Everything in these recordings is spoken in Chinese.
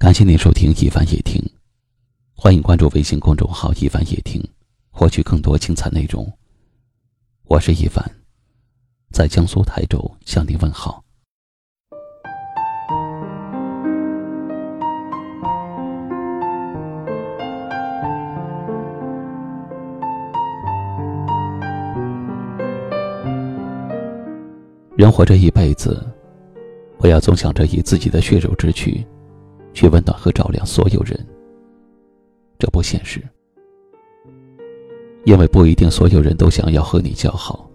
感谢您收听一凡夜听，欢迎关注微信公众号一凡夜听，获取更多精彩内容。我是一凡，在江苏台州向您问好。人活这一辈子，不要总想着以自己的血肉之躯。去温暖和照亮所有人，这不现实。因为不一定所有人都想要和你交好，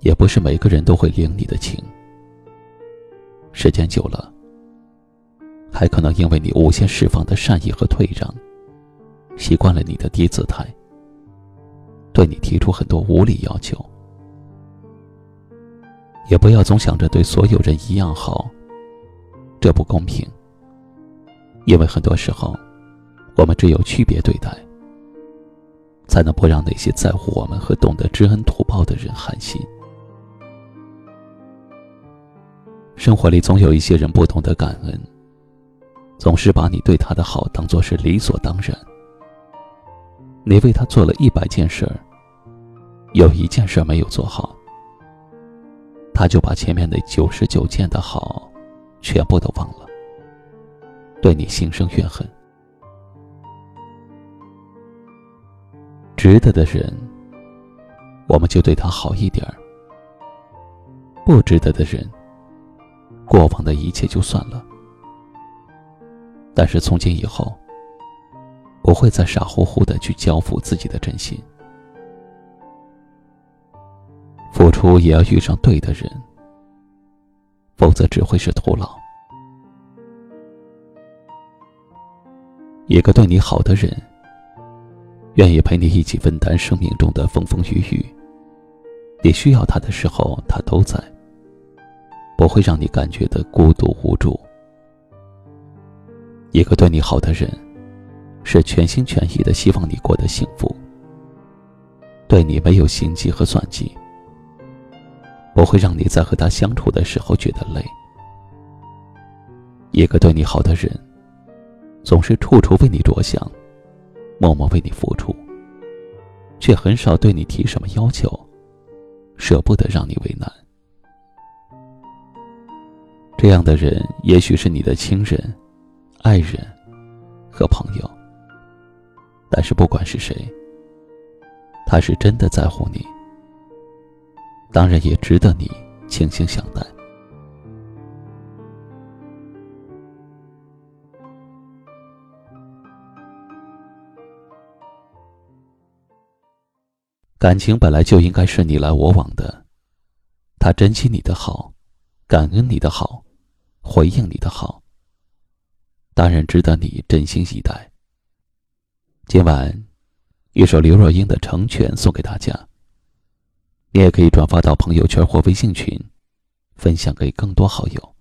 也不是每个人都会领你的情。时间久了，还可能因为你无限释放的善意和退让，习惯了你的低姿态，对你提出很多无理要求。也不要总想着对所有人一样好，这不公平。因为很多时候，我们只有区别对待，才能不让那些在乎我们和懂得知恩图报的人寒心。生活里总有一些人不懂得感恩，总是把你对他的好当做是理所当然。你为他做了一百件事儿，有一件事没有做好，他就把前面那九十九件的好，全部都忘了。对你心生怨恨，值得的人，我们就对他好一点儿；不值得的人，过往的一切就算了。但是从今以后，不会再傻乎乎的去交付自己的真心，付出也要遇上对的人，否则只会是徒劳。一个对你好的人，愿意陪你一起分担生命中的风风雨雨。你需要他的时候，他都在，不会让你感觉的孤独无助。一个对你好的人，是全心全意的希望你过得幸福，对你没有心机和算计，不会让你在和他相处的时候觉得累。一个对你好的人。总是处处为你着想，默默为你付出，却很少对你提什么要求，舍不得让你为难。这样的人，也许是你的亲人、爱人和朋友，但是不管是谁，他是真的在乎你，当然也值得你倾心相待。感情本来就应该是你来我往的，他珍惜你的好，感恩你的好，回应你的好，当然值得你真心以待。今晚，一首刘若英的《成全》送给大家。你也可以转发到朋友圈或微信群，分享给更多好友。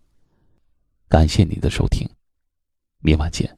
感谢你的收听，明晚见。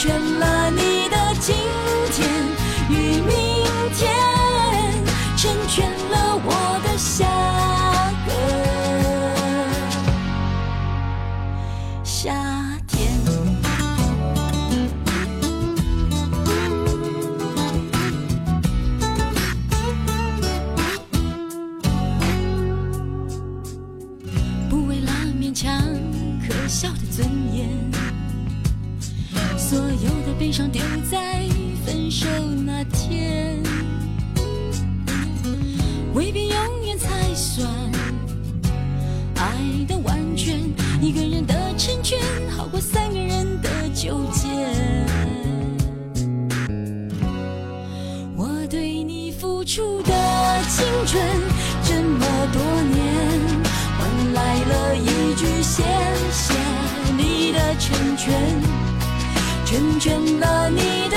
成全了纠结。我对你付出的青春这么多年，换来了一句谢谢你的成全，成全了你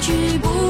去不